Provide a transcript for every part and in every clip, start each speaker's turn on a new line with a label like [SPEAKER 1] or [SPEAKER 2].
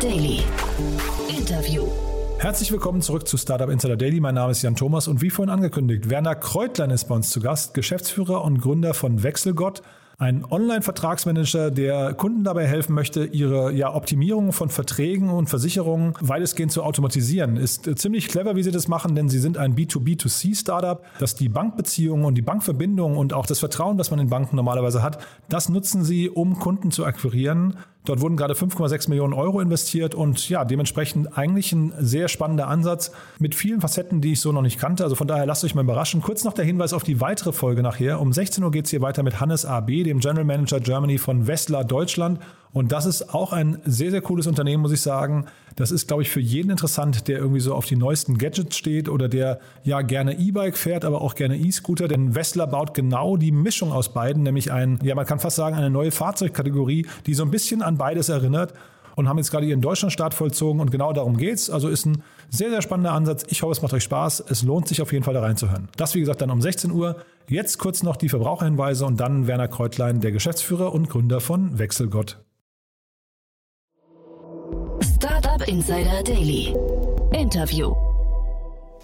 [SPEAKER 1] Daily. Interview.
[SPEAKER 2] Herzlich willkommen zurück zu Startup Insider Daily. Mein Name ist Jan Thomas und wie vorhin angekündigt, Werner Kreutlein ist bei uns zu Gast, Geschäftsführer und Gründer von Wechselgott. Ein Online-Vertragsmanager, der Kunden dabei helfen möchte, ihre ja, Optimierung von Verträgen und Versicherungen weitestgehend zu automatisieren. Ist äh, ziemlich clever, wie sie das machen, denn sie sind ein B2B2C-Startup, das die Bankbeziehungen und die Bankverbindungen und auch das Vertrauen, das man in Banken normalerweise hat, das nutzen sie, um Kunden zu akquirieren Dort wurden gerade 5,6 Millionen Euro investiert und ja, dementsprechend eigentlich ein sehr spannender Ansatz mit vielen Facetten, die ich so noch nicht kannte. Also von daher lasst euch mal überraschen. Kurz noch der Hinweis auf die weitere Folge nachher. Um 16 Uhr geht es hier weiter mit Hannes AB, dem General Manager Germany von Westler Deutschland. Und das ist auch ein sehr, sehr cooles Unternehmen, muss ich sagen. Das ist, glaube ich, für jeden interessant, der irgendwie so auf die neuesten Gadgets steht oder der ja gerne E-Bike fährt, aber auch gerne E-Scooter. Denn Wessler baut genau die Mischung aus beiden, nämlich ein, ja, man kann fast sagen, eine neue Fahrzeugkategorie, die so ein bisschen an beides erinnert und haben jetzt gerade ihren Deutschlandstart vollzogen und genau darum geht's. Also ist ein sehr, sehr spannender Ansatz. Ich hoffe, es macht euch Spaß. Es lohnt sich auf jeden Fall da reinzuhören. Das, wie gesagt, dann um 16 Uhr. Jetzt kurz noch die Verbraucherhinweise und dann Werner Kreutlein, der Geschäftsführer und Gründer von Wechselgott.
[SPEAKER 1] Insider Daily. Interview.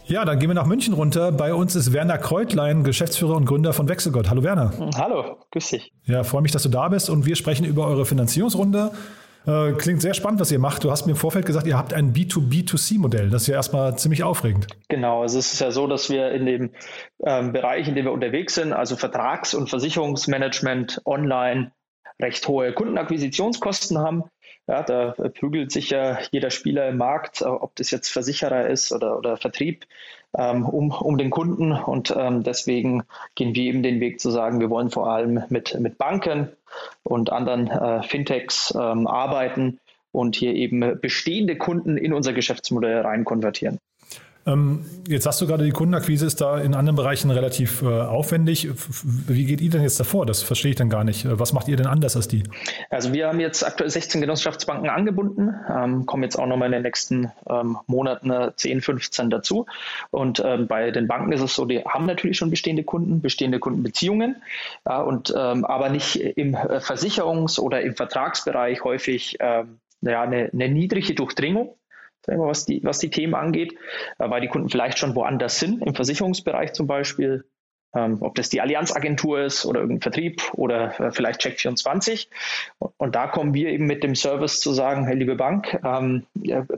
[SPEAKER 2] Ja, dann gehen wir nach München runter. Bei uns ist Werner Kreutlein, Geschäftsführer und Gründer von Wechselgott. Hallo Werner.
[SPEAKER 3] Hallo, grüß dich.
[SPEAKER 2] Ja, freue mich, dass du da bist und wir sprechen über eure Finanzierungsrunde. Äh, klingt sehr spannend, was ihr macht. Du hast mir im Vorfeld gesagt, ihr habt ein B2B2C-Modell. Das ist ja erstmal ziemlich aufregend.
[SPEAKER 3] Genau, also es ist ja so, dass wir in dem ähm, Bereich, in dem wir unterwegs sind, also Vertrags- und Versicherungsmanagement online, recht hohe Kundenakquisitionskosten haben. Ja, da prügelt sich ja jeder Spieler im Markt, äh, ob das jetzt Versicherer ist oder, oder Vertrieb, ähm, um, um den Kunden. Und ähm, deswegen gehen wir eben den Weg zu sagen, wir wollen vor allem mit, mit Banken und anderen äh, Fintechs ähm, arbeiten und hier eben bestehende Kunden in unser Geschäftsmodell rein konvertieren.
[SPEAKER 2] Ähm, jetzt sagst du gerade, die Kundenakquise ist da in anderen Bereichen relativ äh, aufwendig. Wie geht ihr denn jetzt davor? Das verstehe ich dann gar nicht. Äh, was macht ihr denn anders als die?
[SPEAKER 3] Also wir haben jetzt aktuell 16 Genossenschaftsbanken angebunden, ähm, kommen jetzt auch nochmal in den nächsten ähm, Monaten 10, 15 dazu. Und bei den Banken ist es so, die haben natürlich schon bestehende Kunden, bestehende Kundenbeziehungen, aber nicht im Versicherungs- oder im Vertragsbereich häufig ja, eine, eine niedrige Durchdringung was die, was die Themen angeht, äh, weil die Kunden vielleicht schon woanders sind, im Versicherungsbereich zum Beispiel, ähm, ob das die Allianzagentur ist oder irgendein Vertrieb oder äh, vielleicht Check24. Und, da kommen wir eben mit dem Service zu sagen, hey, liebe Bank, ähm,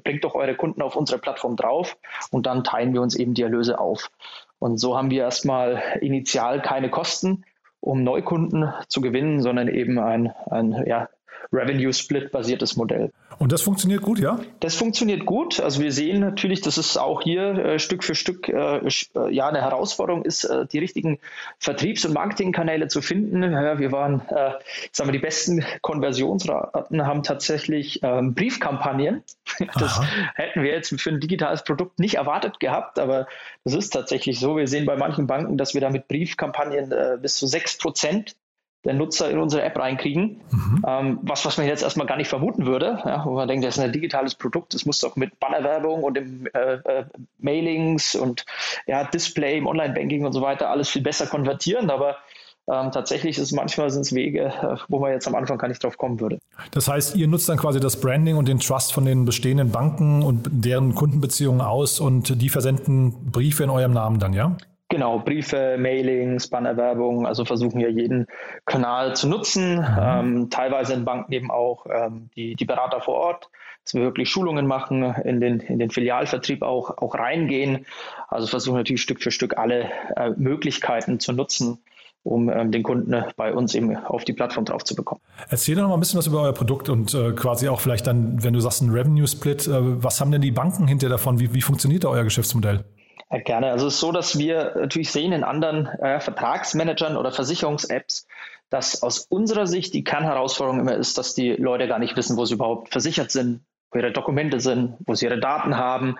[SPEAKER 3] bringt doch eure Kunden auf unsere Plattform drauf und dann teilen wir uns eben die Erlöse auf. Und so haben wir erstmal initial keine Kosten, um Neukunden zu gewinnen, sondern eben ein, ein ja, Revenue-Split-basiertes Modell.
[SPEAKER 2] Und das funktioniert gut, ja?
[SPEAKER 3] Das funktioniert gut. Also wir sehen natürlich, dass es auch hier äh, Stück für Stück äh, äh ja eine Herausforderung ist, äh, die richtigen Vertriebs- und Marketingkanäle zu finden. Ja, wir waren, äh, sagen wir, die besten Konversionsraten haben tatsächlich ähm, Briefkampagnen. Das Aha. hätten wir jetzt für ein digitales Produkt nicht erwartet gehabt, aber das ist tatsächlich so. Wir sehen bei manchen Banken, dass wir da mit Briefkampagnen äh, bis zu sechs Prozent der Nutzer in unsere App reinkriegen. Mhm. Ähm, was, was man jetzt erstmal gar nicht vermuten würde, ja, wo man denkt, das ist ein digitales Produkt, das muss doch mit Bannerwerbung und im, äh, äh, Mailings und ja, Display im Online-Banking und so weiter alles viel besser konvertieren, aber ähm, tatsächlich ist manchmal sind es Wege, äh, wo man jetzt am Anfang gar nicht drauf kommen würde.
[SPEAKER 2] Das heißt, ihr nutzt dann quasi das Branding und den Trust von den bestehenden Banken und deren Kundenbeziehungen aus und die versenden Briefe in eurem Namen dann, ja?
[SPEAKER 3] Genau, Briefe, Mailings, Bannerwerbung, also versuchen ja jeden Kanal zu nutzen. Mhm. Ähm, teilweise in Banken eben auch ähm, die, die Berater vor Ort, dass wir wirklich Schulungen machen, in den, in den Filialvertrieb auch, auch reingehen. Also versuchen natürlich Stück für Stück alle äh, Möglichkeiten zu nutzen, um ähm, den Kunden bei uns eben auf die Plattform drauf zu bekommen.
[SPEAKER 2] Erzähl doch noch mal ein bisschen was über euer Produkt und äh, quasi auch vielleicht dann, wenn du sagst, ein Revenue-Split, äh, was haben denn die Banken hinter davon? Wie, wie funktioniert da euer Geschäftsmodell?
[SPEAKER 3] Ja, gerne. Also es ist so, dass wir natürlich sehen in anderen äh, Vertragsmanagern oder Versicherungs-Apps, dass aus unserer Sicht die Kernherausforderung immer ist, dass die Leute gar nicht wissen, wo sie überhaupt versichert sind, wo ihre Dokumente sind, wo sie ihre Daten haben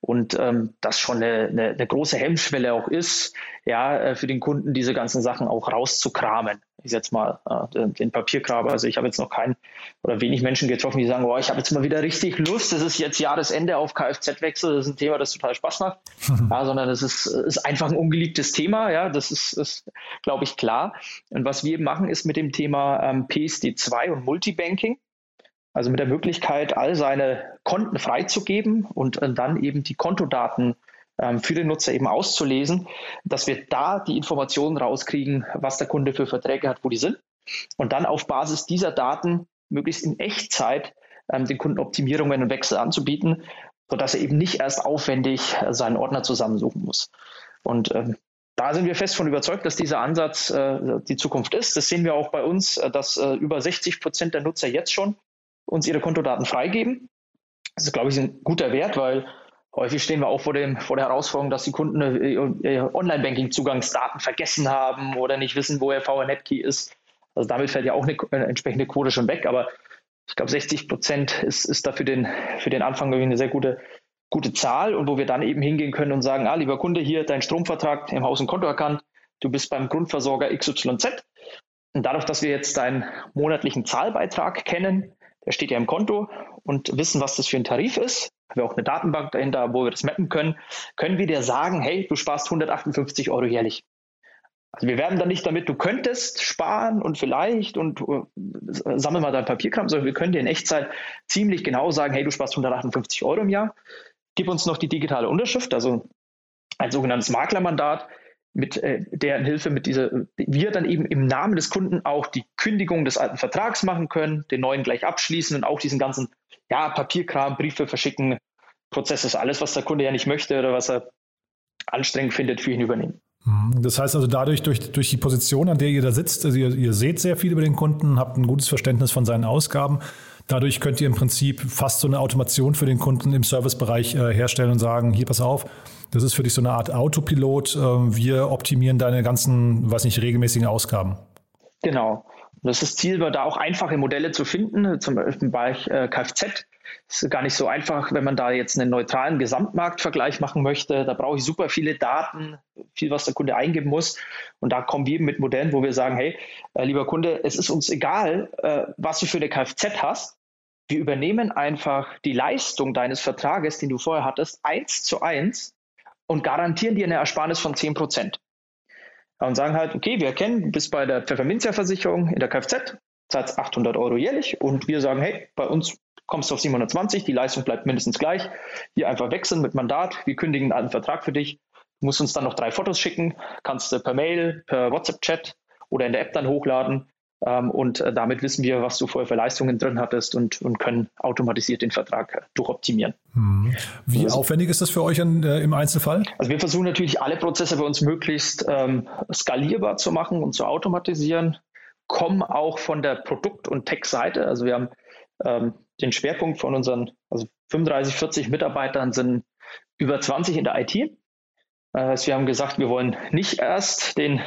[SPEAKER 3] und ähm, das schon eine, eine, eine, große Hemmschwelle auch ist, ja, äh, für den Kunden diese ganzen Sachen auch rauszukramen. Ich jetzt mal äh, den, Papierkram. Also ich habe jetzt noch keinen oder wenig Menschen getroffen, die sagen, oh, ich habe jetzt mal wieder richtig Lust, das ist jetzt Jahresende auf Kfz-Wechsel, das ist ein Thema, das total Spaß macht, ja, sondern es ist, ist einfach ein ungeliebtes Thema, ja, das ist, ist glaube ich, klar. Und was wir machen, ist mit dem Thema ähm, PSD2 und Multibanking, also mit der Möglichkeit, all seine Konten freizugeben und äh, dann eben die Kontodaten ähm, für den Nutzer eben auszulesen, dass wir da die Informationen rauskriegen, was der Kunde für Verträge hat, wo die sind. Und dann auf Basis dieser Daten möglichst in Echtzeit ähm, den Kunden Optimierungen und Wechsel anzubieten, sodass er eben nicht erst aufwendig äh, seinen Ordner zusammensuchen muss. Und ähm, da sind wir fest von überzeugt, dass dieser Ansatz äh, die Zukunft ist. Das sehen wir auch bei uns, äh, dass äh, über 60 Prozent der Nutzer jetzt schon uns ihre Kontodaten freigeben. Das ist, glaube ich, ein guter Wert, weil häufig stehen wir auch vor, dem, vor der Herausforderung, dass die Kunden äh, Online-Banking-Zugangsdaten vergessen haben oder nicht wissen, wo ihr VNet-Key ist. Also damit fällt ja auch eine, eine entsprechende Quote schon weg. Aber ich glaube, 60 Prozent ist, ist da für den, für den Anfang eine sehr gute gute Zahl und wo wir dann eben hingehen können und sagen, ah, lieber Kunde, hier dein Stromvertrag im Haus- und Konto erkannt, du bist beim Grundversorger XYZ. Und dadurch, dass wir jetzt deinen monatlichen Zahlbeitrag kennen, der steht ja im Konto und wissen, was das für ein Tarif ist, haben wir auch eine Datenbank dahinter, wo wir das mappen können, können wir dir sagen, hey, du sparst 158 Euro jährlich. Also wir werden dann nicht damit, du könntest sparen und vielleicht und uh, sammel mal dein Papierkram, sondern wir können dir in Echtzeit ziemlich genau sagen, hey, du sparst 158 Euro im Jahr. Gib uns noch die digitale Unterschrift, also ein sogenanntes Maklermandat, mit äh, deren Hilfe mit dieser, wir dann eben im Namen des Kunden auch die Kündigung des alten Vertrags machen können, den neuen gleich abschließen und auch diesen ganzen ja, Papierkram, Briefe verschicken, Prozess ist alles, was der Kunde ja nicht möchte oder was er anstrengend findet, für ihn übernehmen.
[SPEAKER 2] Mhm. Das heißt also dadurch, durch, durch die Position, an der ihr da sitzt, also ihr, ihr seht sehr viel über den Kunden, habt ein gutes Verständnis von seinen Ausgaben. Dadurch könnt ihr im Prinzip fast so eine Automation für den Kunden im Servicebereich äh, herstellen und sagen, hier pass auf, das ist für dich so eine Art Autopilot. Äh, wir optimieren deine ganzen, weiß nicht, regelmäßigen Ausgaben.
[SPEAKER 3] Genau. das ist das Ziel, da auch einfache Modelle zu finden, zum Beispiel Bereich äh, Kfz es ist gar nicht so einfach, wenn man da jetzt einen neutralen Gesamtmarktvergleich machen möchte. Da brauche ich super viele Daten, viel, was der Kunde eingeben muss. Und da kommen wir eben mit Modellen, wo wir sagen, hey, äh, lieber Kunde, es ist uns egal, äh, was du für eine Kfz hast. Wir übernehmen einfach die Leistung deines Vertrages, den du vorher hattest, eins zu eins und garantieren dir eine Ersparnis von 10 Prozent. Und sagen halt, okay, wir erkennen, du bist bei der Pfefferminzia-Versicherung in der Kfz, zahlst 800 Euro jährlich und wir sagen, hey, bei uns kommst du auf 720, die Leistung bleibt mindestens gleich. Hier einfach wechseln mit Mandat. Wir kündigen einen Vertrag für dich. Du musst uns dann noch drei Fotos schicken, kannst du per Mail, per WhatsApp-Chat oder in der App dann hochladen. Ähm, und äh, damit wissen wir, was du vorher für Leistungen drin hattest und, und können automatisiert den Vertrag durchoptimieren.
[SPEAKER 2] Hm. Wie also, aufwendig ist das für euch in, äh, im Einzelfall?
[SPEAKER 3] Also wir versuchen natürlich alle Prozesse bei uns möglichst ähm, skalierbar zu machen und zu automatisieren, kommen auch von der Produkt- und Tech-Seite. Also wir haben ähm, den Schwerpunkt von unseren also 35, 40 Mitarbeitern sind über 20 in der IT. Das wir haben gesagt, wir wollen nicht erst den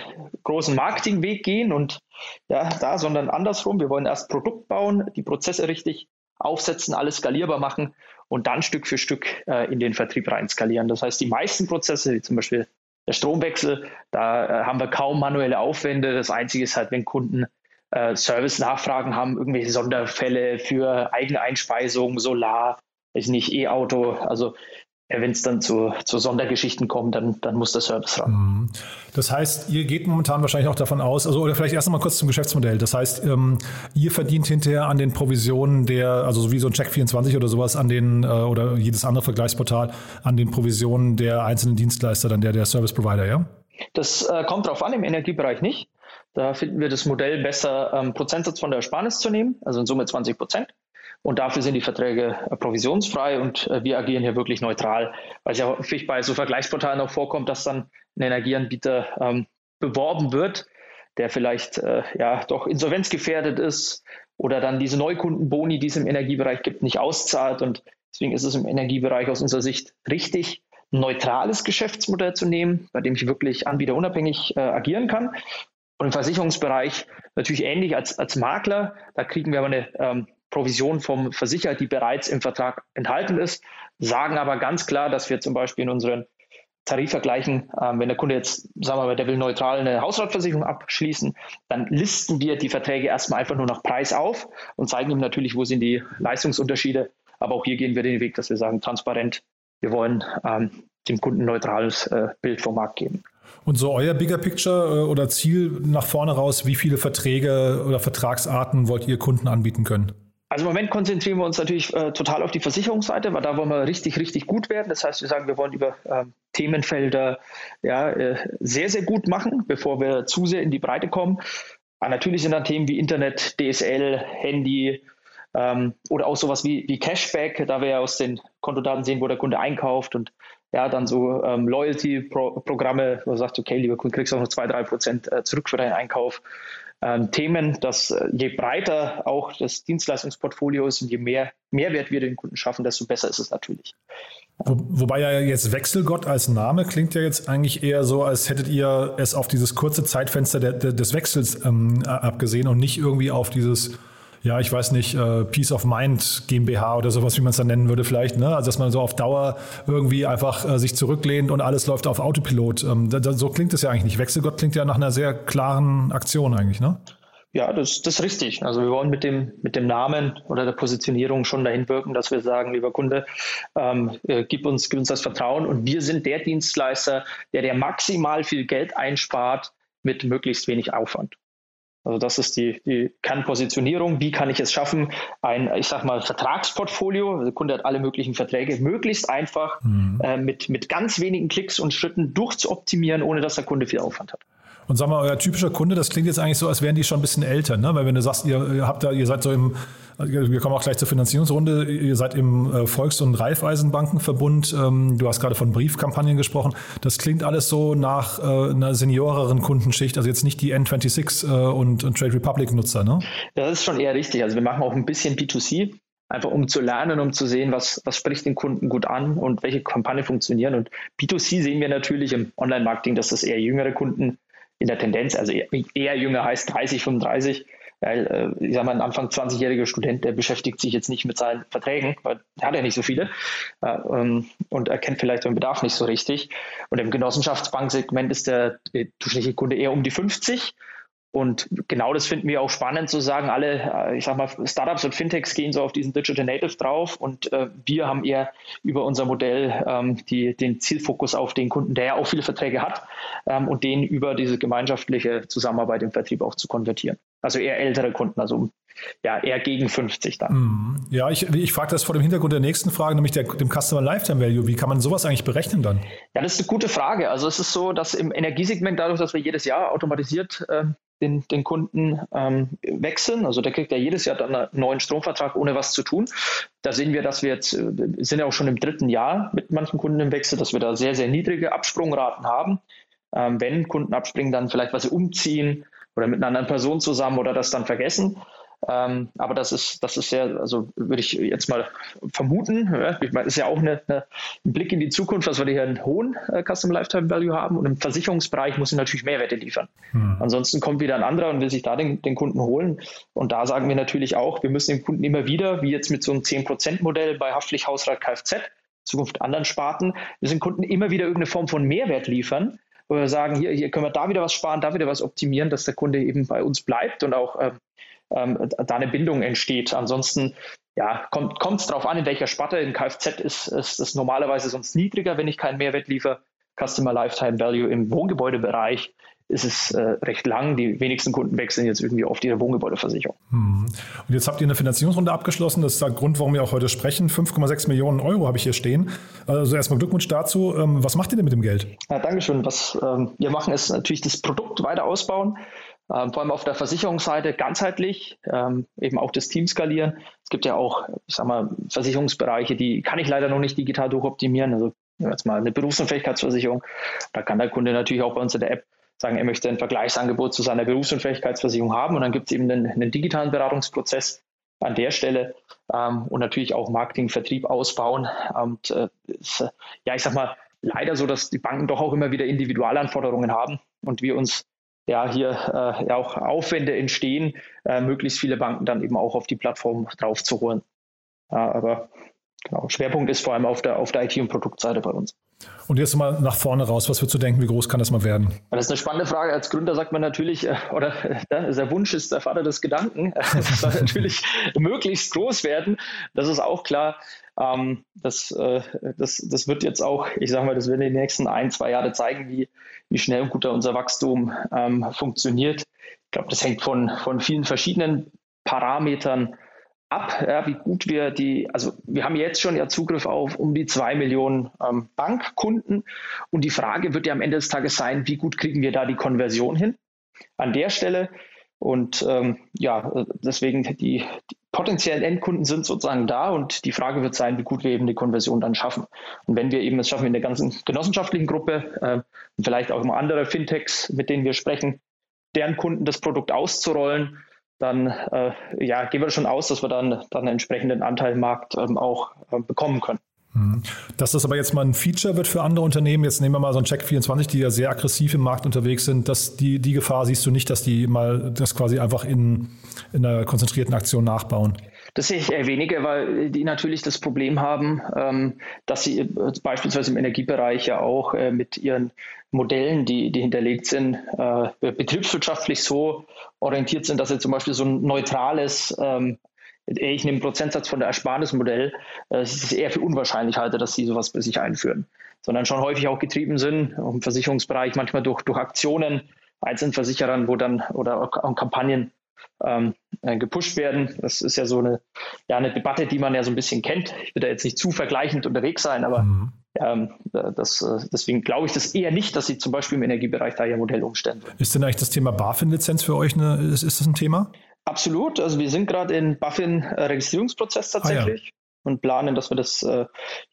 [SPEAKER 3] großen Marketingweg gehen und ja, da, sondern andersrum. Wir wollen erst Produkt bauen, die Prozesse richtig aufsetzen, alles skalierbar machen und dann Stück für Stück äh, in den Vertrieb rein skalieren. Das heißt, die meisten Prozesse, wie zum Beispiel der Stromwechsel, da äh, haben wir kaum manuelle Aufwände. Das Einzige ist halt, wenn Kunden äh, Service-Nachfragen haben, irgendwelche Sonderfälle für Eigeneinspeisung, Solar, ist nicht E-Auto. Also äh, wenn es dann zu, zu Sondergeschichten kommt, dann, dann muss der Service ran. Mhm.
[SPEAKER 2] Das heißt, ihr geht momentan wahrscheinlich auch davon aus, also oder vielleicht erst einmal kurz zum Geschäftsmodell. Das heißt, ähm, ihr verdient hinterher an den Provisionen der, also so wie so ein Check24 oder sowas an den, äh, oder jedes andere Vergleichsportal, an den Provisionen der einzelnen Dienstleister, dann der, der Service Provider, ja?
[SPEAKER 3] Das äh, kommt darauf an, im Energiebereich nicht. Da finden wir das Modell besser, ähm, Prozentsatz von der Ersparnis zu nehmen, also in Summe 20 Prozent. Und dafür sind die Verträge äh, provisionsfrei und äh, wir agieren hier wirklich neutral, weil es ja häufig bei so Vergleichsportalen auch vorkommt, dass dann ein Energieanbieter ähm, beworben wird, der vielleicht äh, ja doch insolvenzgefährdet ist oder dann diese Neukundenboni, die es im Energiebereich gibt, nicht auszahlt. Und deswegen ist es im Energiebereich aus unserer Sicht richtig, ein neutrales Geschäftsmodell zu nehmen, bei dem ich wirklich anbieterunabhängig äh, agieren kann und im Versicherungsbereich natürlich ähnlich als, als Makler. Da kriegen wir aber eine ähm, Provision vom Versicherer, die bereits im Vertrag enthalten ist, sagen aber ganz klar, dass wir zum Beispiel in unseren Tarifvergleichen, ähm, wenn der Kunde jetzt, sagen wir mal, der will neutral eine Hausratversicherung abschließen, dann listen wir die Verträge erstmal einfach nur nach Preis auf und zeigen ihm natürlich, wo sind die Leistungsunterschiede. Aber auch hier gehen wir den Weg, dass wir sagen, transparent, wir wollen ähm, dem Kunden ein neutrales äh, Bild vom Markt geben.
[SPEAKER 2] Und so euer Bigger Picture äh, oder Ziel nach vorne raus, wie viele Verträge oder Vertragsarten wollt ihr Kunden anbieten können?
[SPEAKER 3] Also im Moment konzentrieren wir uns natürlich äh, total auf die Versicherungsseite, weil da wollen wir richtig, richtig gut werden. Das heißt, wir sagen, wir wollen über äh, Themenfelder ja, äh, sehr, sehr gut machen, bevor wir zu sehr in die Breite kommen. Aber natürlich sind dann Themen wie Internet, DSL, Handy ähm, oder auch sowas wie, wie Cashback, da wir ja aus den Kontodaten sehen, wo der Kunde einkauft und ja, dann so ähm, Loyalty-Programme, wo man sagt, okay, lieber Kunde, kriegst du auch noch zwei, drei Prozent äh, zurück für deinen Einkauf Themen, dass äh, je breiter auch das Dienstleistungsportfolio ist und je mehr Mehrwert wir den Kunden schaffen, desto besser ist es natürlich.
[SPEAKER 2] Wo, wobei ja jetzt Wechselgott als Name klingt ja jetzt eigentlich eher so, als hättet ihr es auf dieses kurze Zeitfenster der, der, des Wechsels ähm, abgesehen und nicht irgendwie auf dieses ja, ich weiß nicht, äh, Peace of Mind GmbH oder sowas, wie man es dann nennen würde vielleicht, ne? Also dass man so auf Dauer irgendwie einfach äh, sich zurücklehnt und alles läuft auf Autopilot. Ähm, da, da, so klingt es ja eigentlich nicht. Wechselgott klingt ja nach einer sehr klaren Aktion eigentlich, ne?
[SPEAKER 3] Ja, das, das ist richtig. Also wir wollen mit dem, mit dem Namen oder der Positionierung schon dahin wirken, dass wir sagen, lieber Kunde, ähm, äh, gib, uns, gib uns das Vertrauen und wir sind der Dienstleister, der der maximal viel Geld einspart mit möglichst wenig Aufwand. Also das ist die, die Kernpositionierung. Wie kann ich es schaffen, ein, ich sag mal, Vertragsportfolio, also der Kunde hat alle möglichen Verträge, möglichst einfach mhm. äh, mit, mit ganz wenigen Klicks und Schritten durchzuoptimieren, ohne dass der Kunde viel Aufwand hat.
[SPEAKER 2] Und sag mal, euer typischer Kunde, das klingt jetzt eigentlich so, als wären die schon ein bisschen älter, ne? Weil wenn du sagst, ihr habt da, ihr seid so im, wir kommen auch gleich zur Finanzierungsrunde, ihr seid im äh, Volks- und Raiffeisenbankenverbund, ähm, du hast gerade von Briefkampagnen gesprochen. Das klingt alles so nach äh, einer senioreren Kundenschicht, also jetzt nicht die N26 äh, und, und Trade Republic-Nutzer, ne?
[SPEAKER 3] Das ist schon eher richtig. Also wir machen auch ein bisschen B2C einfach um zu lernen, um zu sehen, was, was spricht den Kunden gut an und welche Kampagnen funktionieren. Und B2C sehen wir natürlich im Online-Marketing, dass das eher jüngere Kunden in der Tendenz, also eher jünger heißt 30, 35, weil äh, ich sage mal, ein Anfang 20-jähriger Student, der beschäftigt sich jetzt nicht mit seinen Verträgen, weil er hat ja nicht so viele äh, ähm, und erkennt vielleicht den Bedarf nicht so richtig. Und im Genossenschaftsbanksegment ist der, der durchschnittliche Kunde eher um die 50 und genau das finden wir auch spannend zu sagen, alle, äh, ich sag mal, Startups und Fintechs gehen so auf diesen Digital Native drauf und äh, wir haben eher über unser Modell ähm, die, den Zielfokus auf den Kunden, der ja auch viele Verträge hat ähm, und den über diese gemeinschaftliche Zusammenarbeit im Vertrieb auch zu konvertieren. Also eher ältere Kunden, also ja, eher gegen 50 dann.
[SPEAKER 2] Mhm. Ja, ich, ich frage das vor dem Hintergrund der nächsten Frage, nämlich der, dem Customer Lifetime Value. Wie kann man sowas eigentlich berechnen dann?
[SPEAKER 3] Ja, das ist eine gute Frage. Also es ist so, dass im Energiesegment dadurch, dass wir jedes Jahr automatisiert äh, den, den Kunden ähm, wechseln. Also der kriegt ja jedes Jahr dann einen neuen Stromvertrag, ohne was zu tun. Da sehen wir, dass wir jetzt, äh, sind ja auch schon im dritten Jahr mit manchen Kunden im Wechsel, dass wir da sehr, sehr niedrige Absprungraten haben. Ähm, wenn Kunden abspringen, dann vielleicht, weil sie umziehen oder mit einer anderen Person zusammen oder das dann vergessen. Ähm, aber das ist, das ist ja, also würde ich jetzt mal vermuten, ja, ich meine, ist ja auch eine, eine, ein Blick in die Zukunft, dass wir hier einen hohen äh, Custom Lifetime Value haben und im Versicherungsbereich muss ich natürlich Mehrwerte liefern. Hm. Ansonsten kommt wieder ein anderer und will sich da den, den Kunden holen. Und da sagen wir natürlich auch, wir müssen den Kunden immer wieder, wie jetzt mit so einem 10%-Modell bei Haftpflicht, Hausrat, Kfz, Zukunft anderen Sparten, wir sind Kunden immer wieder irgendeine Form von Mehrwert liefern, wo wir sagen, hier, hier können wir da wieder was sparen, da wieder was optimieren, dass der Kunde eben bei uns bleibt und auch äh, ähm, da eine Bindung entsteht. Ansonsten ja, kommt es darauf an, in welcher Sparte. In Kfz ist es normalerweise sonst niedriger, wenn ich keinen Mehrwert liefere. Customer Lifetime Value im Wohngebäudebereich ist es äh, recht lang. Die wenigsten Kunden wechseln jetzt irgendwie auf ihre Wohngebäudeversicherung.
[SPEAKER 2] Hm. Und jetzt habt ihr eine Finanzierungsrunde abgeschlossen. Das ist der Grund, warum wir auch heute sprechen. 5,6 Millionen Euro habe ich hier stehen. Also erstmal Glückwunsch dazu. Ähm, was macht ihr denn mit dem Geld?
[SPEAKER 3] Ja, Dankeschön. Was ähm, wir machen, ist natürlich das Produkt weiter ausbauen. Ähm, vor allem auf der Versicherungsseite ganzheitlich, ähm, eben auch das Team skalieren. Es gibt ja auch, ich sag mal, Versicherungsbereiche, die kann ich leider noch nicht digital durchoptimieren. Also jetzt mal eine Berufsunfähigkeitsversicherung. Da kann der Kunde natürlich auch bei uns in der App sagen, er möchte ein Vergleichsangebot zu seiner Berufsunfähigkeitsversicherung haben und dann gibt es eben einen, einen, digitalen Beratungsprozess an der Stelle ähm, und natürlich auch Marketing, Vertrieb ausbauen. Und äh, ist, ja, ich sag mal, leider so, dass die Banken doch auch immer wieder Individualanforderungen haben und wir uns ja hier äh, ja auch Aufwände entstehen, äh, möglichst viele Banken dann eben auch auf die Plattform draufzuholen. Ja, aber genau, Schwerpunkt ist vor allem auf der, auf der IT- und Produktseite bei uns.
[SPEAKER 2] Und jetzt mal nach vorne raus, was würdest du denken, wie groß kann das mal werden?
[SPEAKER 3] Das ist eine spannende Frage. Als Gründer sagt man natürlich, äh, oder äh, der Wunsch ist der Vater des Gedanken. Es soll natürlich möglichst groß werden. Das ist auch klar. Ähm, das, äh, das, das wird jetzt auch, ich sage mal, das wird in den nächsten ein, zwei Jahre zeigen, wie, wie schnell und gut unser Wachstum ähm, funktioniert. Ich glaube, das hängt von, von vielen verschiedenen Parametern ab, ja, wie gut wir die, also wir haben jetzt schon ja Zugriff auf um die zwei Millionen ähm, Bankkunden und die Frage wird ja am Ende des Tages sein, wie gut kriegen wir da die Konversion hin? An der Stelle und ähm, ja, deswegen die, die, potenziellen Endkunden sind sozusagen da und die Frage wird sein, wie gut wir eben die Konversion dann schaffen. Und wenn wir eben es schaffen in der ganzen genossenschaftlichen Gruppe äh, vielleicht auch immer andere Fintechs, mit denen wir sprechen, deren Kunden das Produkt auszurollen, dann äh, ja, gehen wir schon aus, dass wir dann, dann einen entsprechenden Anteil im Markt ähm, auch äh, bekommen können.
[SPEAKER 2] Mhm. Dass das aber jetzt mal ein Feature wird für andere Unternehmen, jetzt nehmen wir mal so ein Check24, die ja sehr aggressiv im Markt unterwegs sind, dass die, die Gefahr siehst du nicht, dass die mal das quasi einfach in, in einer konzentrierten Aktion nachbauen?
[SPEAKER 3] Das sehe ich eher weniger, weil die natürlich das Problem haben, ähm, dass sie beispielsweise im Energiebereich ja auch äh, mit ihren Modellen, die, die hinterlegt sind, äh, betriebswirtschaftlich so orientiert sind, dass sie zum Beispiel so ein neutrales ähm, ich nehme einen Prozentsatz von der Ersparnismodell, äh, es ist eher für unwahrscheinlich halte, dass sie sowas bei sich einführen, sondern schon häufig auch getrieben sind im Versicherungsbereich, manchmal durch, durch Aktionen, einzelnen Versicherern, wo dann oder auch Kampagnen ähm, äh, gepusht werden. Das ist ja so eine, ja, eine Debatte, die man ja so ein bisschen kennt. Ich will da jetzt nicht zu vergleichend unterwegs sein, aber mhm. ähm, das, äh, deswegen glaube ich das eher nicht, dass sie zum Beispiel im Energiebereich da ihr Modell umstellen.
[SPEAKER 2] Ist denn eigentlich das Thema BaFin-Lizenz für euch eine, ist, ist das ein Thema?
[SPEAKER 3] Absolut. Also wir sind gerade in BaFin-Registrierungsprozess tatsächlich. Ah, ja. Und planen, dass wir das äh,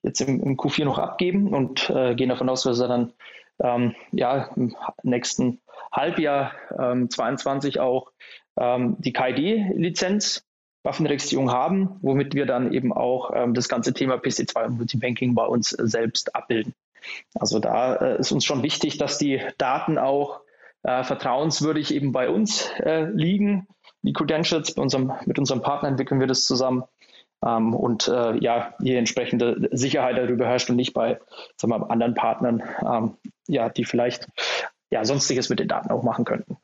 [SPEAKER 3] jetzt im, im, Q4 noch abgeben und äh, gehen davon aus, dass wir dann ähm, ja, im nächsten Halbjahr ähm, 22 auch ähm, die KID-Lizenz Waffenregistrierung haben, womit wir dann eben auch ähm, das ganze Thema PC2 und Multibanking bei uns äh, selbst abbilden. Also da äh, ist uns schon wichtig, dass die Daten auch äh, vertrauenswürdig eben bei uns äh, liegen die Credentials. Unserem, mit unserem Partner entwickeln wir das zusammen. Ähm, und äh, ja, hier entsprechende Sicherheit darüber herrscht und nicht bei sagen wir, anderen Partnern, ähm, ja, die vielleicht ja, sonstiges mit den Daten auch machen könnten.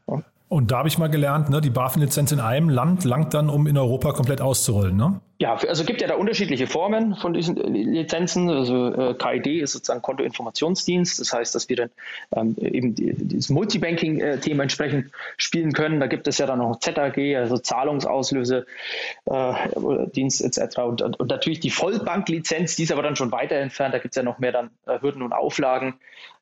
[SPEAKER 2] Und da habe ich mal gelernt, ne, die BaFin-Lizenz in einem Land langt dann, um in Europa komplett auszurollen, ne?
[SPEAKER 3] Ja, also gibt ja da unterschiedliche Formen von diesen Lizenzen. Also äh, KID ist sozusagen Kontoinformationsdienst. Das heißt, dass wir dann ähm, eben die, dieses Multibanking-Thema entsprechend spielen können. Da gibt es ja dann noch ZAG, also Zahlungsauslöse, äh, Dienst etc. Und, und, natürlich die Vollbanklizenz, die ist aber dann schon weiter entfernt. Da gibt es ja noch mehr dann äh, Hürden und Auflagen.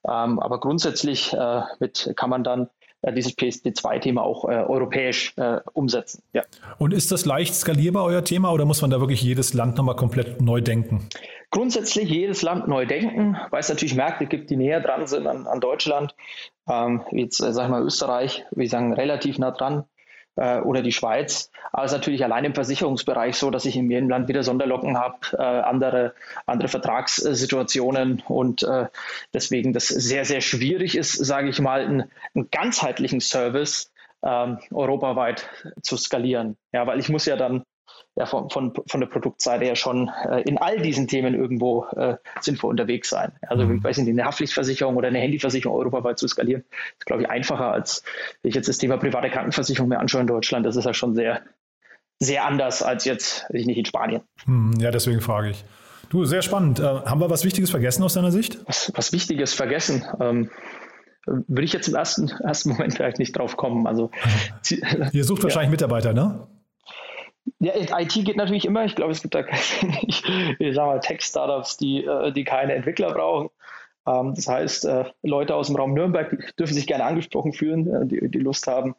[SPEAKER 3] Ähm, aber grundsätzlich äh, mit, kann man dann äh, dieses PSD2-Thema auch äh, europäisch äh, umsetzen. Ja.
[SPEAKER 2] Und ist das leicht skalierbar, euer Thema, oder muss man da wirklich jedes Land nochmal komplett neu denken?
[SPEAKER 3] Grundsätzlich jedes Land neu denken, weil es natürlich Märkte gibt, die näher dran sind an, an Deutschland. Ähm, jetzt, äh, sag ich mal, Österreich, wir sagen, relativ nah dran äh, oder die Schweiz. Aber es ist natürlich allein im Versicherungsbereich so, dass ich in jedem Land wieder Sonderlocken habe, äh, andere, andere Vertragssituationen und äh, deswegen das sehr, sehr schwierig ist, sage ich mal, einen, einen ganzheitlichen Service ähm, europaweit zu skalieren. Ja, weil ich muss ja dann ja, von, von, von der Produktseite ja schon äh, in all diesen Themen irgendwo äh, sinnvoll unterwegs sein. Also mhm. ich weiß nicht, eine Haftpflichtversicherung oder eine Handyversicherung europaweit zu skalieren, ist, glaube ich, einfacher, als wenn ich jetzt das Thema private Krankenversicherung mir anschaue in Deutschland. Das ist ja schon sehr, sehr anders als jetzt, ich nicht in Spanien.
[SPEAKER 2] Mhm, ja, deswegen frage ich. Du, sehr spannend. Äh, haben wir was Wichtiges vergessen aus deiner Sicht?
[SPEAKER 3] Was, was Wichtiges vergessen? Ähm, würde ich jetzt im ersten, ersten Moment vielleicht nicht drauf kommen. Also,
[SPEAKER 2] Ihr sucht wahrscheinlich Mitarbeiter, ne?
[SPEAKER 3] Ja, IT geht natürlich immer. Ich glaube, es gibt da mal, Tech-Startups, die, äh, die keine Entwickler brauchen. Ähm, das heißt, äh, Leute aus dem Raum Nürnberg dürfen sich gerne angesprochen fühlen, äh, die, die Lust haben,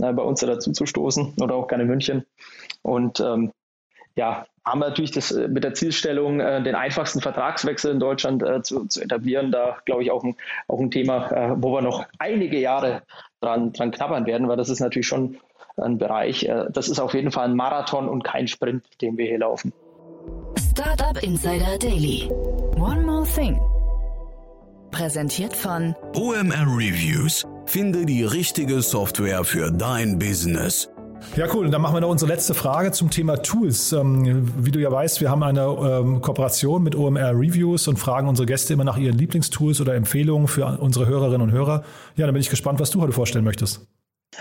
[SPEAKER 3] bei uns dazu zu stoßen oder auch gerne München. Und ähm, ja, haben wir natürlich das mit der Zielstellung, den einfachsten Vertragswechsel in Deutschland zu, zu etablieren. Da glaube ich auch ein, auch ein Thema, wo wir noch einige Jahre dran, dran knabbern werden, weil das ist natürlich schon ein Bereich. Äh, das ist auf jeden Fall ein Marathon und kein Sprint, den wir hier laufen.
[SPEAKER 1] Startup Insider Daily. One more thing. Präsentiert von
[SPEAKER 4] OMR Reviews. Finde die richtige Software für dein Business.
[SPEAKER 2] Ja, cool. Und dann machen wir noch unsere letzte Frage zum Thema Tools. Ähm, wie du ja weißt, wir haben eine ähm, Kooperation mit OMR Reviews und fragen unsere Gäste immer nach ihren Lieblingstools oder Empfehlungen für unsere Hörerinnen und Hörer. Ja, dann bin ich gespannt, was du heute vorstellen möchtest.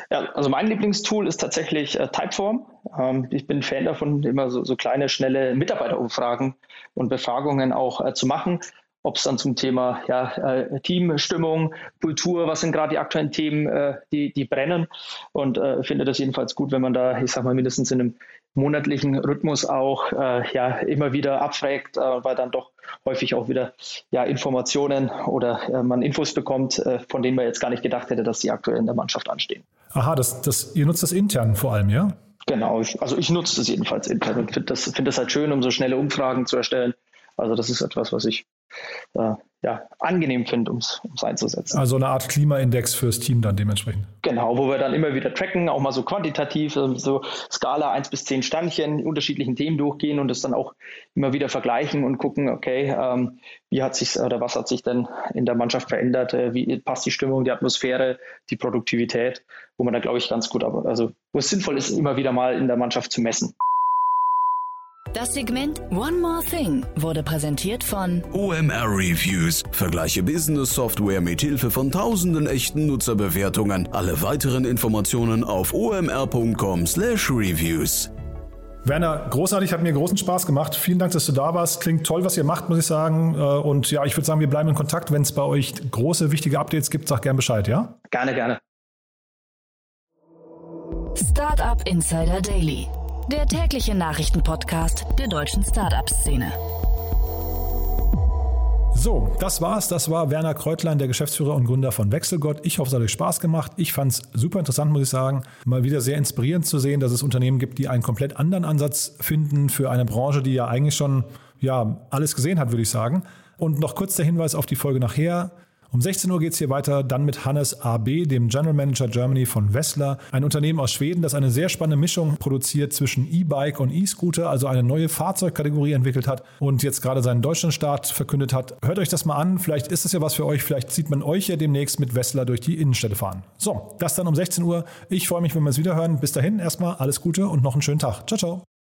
[SPEAKER 3] Ja, also mein Lieblingstool ist tatsächlich äh, Typeform. Ähm, ich bin Fan davon, immer so, so, kleine, schnelle Mitarbeiterumfragen und Befragungen auch äh, zu machen. Ob es dann zum Thema ja, äh, Teamstimmung, Kultur, was sind gerade die aktuellen Themen, äh, die, die brennen. Und äh, finde das jedenfalls gut, wenn man da, ich sag mal, mindestens in einem monatlichen Rhythmus auch äh, ja immer wieder abfragt, weil dann doch häufig auch wieder ja, Informationen oder man Infos bekommt, von denen man jetzt gar nicht gedacht hätte, dass sie aktuell in der Mannschaft anstehen.
[SPEAKER 2] Aha, das, das, ihr nutzt das intern vor allem, ja?
[SPEAKER 3] Genau, also ich nutze es jedenfalls intern und finde das, find das halt schön, um so schnelle Umfragen zu erstellen. Also das ist etwas, was ich äh, ja, angenehm finde, um es einzusetzen.
[SPEAKER 2] Also eine Art Klimaindex fürs Team dann dementsprechend.
[SPEAKER 3] Genau, wo wir dann immer wieder tracken, auch mal so quantitativ, ähm, so Skala 1 bis 10 Sternchen, unterschiedlichen Themen durchgehen und das dann auch immer wieder vergleichen und gucken, okay, ähm, wie hat sich oder was hat sich denn in der Mannschaft verändert, äh, wie passt die Stimmung, die Atmosphäre, die Produktivität, wo man da glaube ich ganz gut, also wo es sinnvoll ist, immer wieder mal in der Mannschaft zu messen.
[SPEAKER 1] Das Segment One More Thing wurde präsentiert von
[SPEAKER 4] OMR Reviews. Vergleiche Business Software mit Hilfe von tausenden echten Nutzerbewertungen. Alle weiteren Informationen auf omr.com/reviews.
[SPEAKER 2] Werner, großartig, hat mir großen Spaß gemacht. Vielen Dank, dass du da warst. Klingt toll, was ihr macht, muss ich sagen. Äh, und ja, ich würde sagen, wir bleiben in Kontakt. Wenn es bei euch große, wichtige Updates gibt, sag gern Bescheid, ja?
[SPEAKER 3] Gerne, gerne.
[SPEAKER 1] Startup Insider Daily der tägliche Nachrichtenpodcast der deutschen Startup-Szene.
[SPEAKER 2] So, das war's. Das war Werner Kreutlein, der Geschäftsführer und Gründer von Wechselgott. Ich hoffe, es hat euch Spaß gemacht. Ich fand es super interessant, muss ich sagen. Mal wieder sehr inspirierend zu sehen, dass es Unternehmen gibt, die einen komplett anderen Ansatz finden für eine Branche, die ja eigentlich schon ja, alles gesehen hat, würde ich sagen. Und noch kurz der Hinweis auf die Folge nachher. Um 16 Uhr geht es hier weiter, dann mit Hannes AB, dem General Manager Germany von Wessler, ein Unternehmen aus Schweden, das eine sehr spannende Mischung produziert zwischen E-Bike und E-Scooter, also eine neue Fahrzeugkategorie entwickelt hat und jetzt gerade seinen Deutschlandstart verkündet hat. Hört euch das mal an, vielleicht ist es ja was für euch, vielleicht sieht man euch ja demnächst mit Wessler durch die Innenstädte fahren. So, das dann um 16 Uhr. Ich freue mich, wenn wir es wieder hören. Bis dahin erstmal alles Gute und noch einen schönen Tag. Ciao, ciao.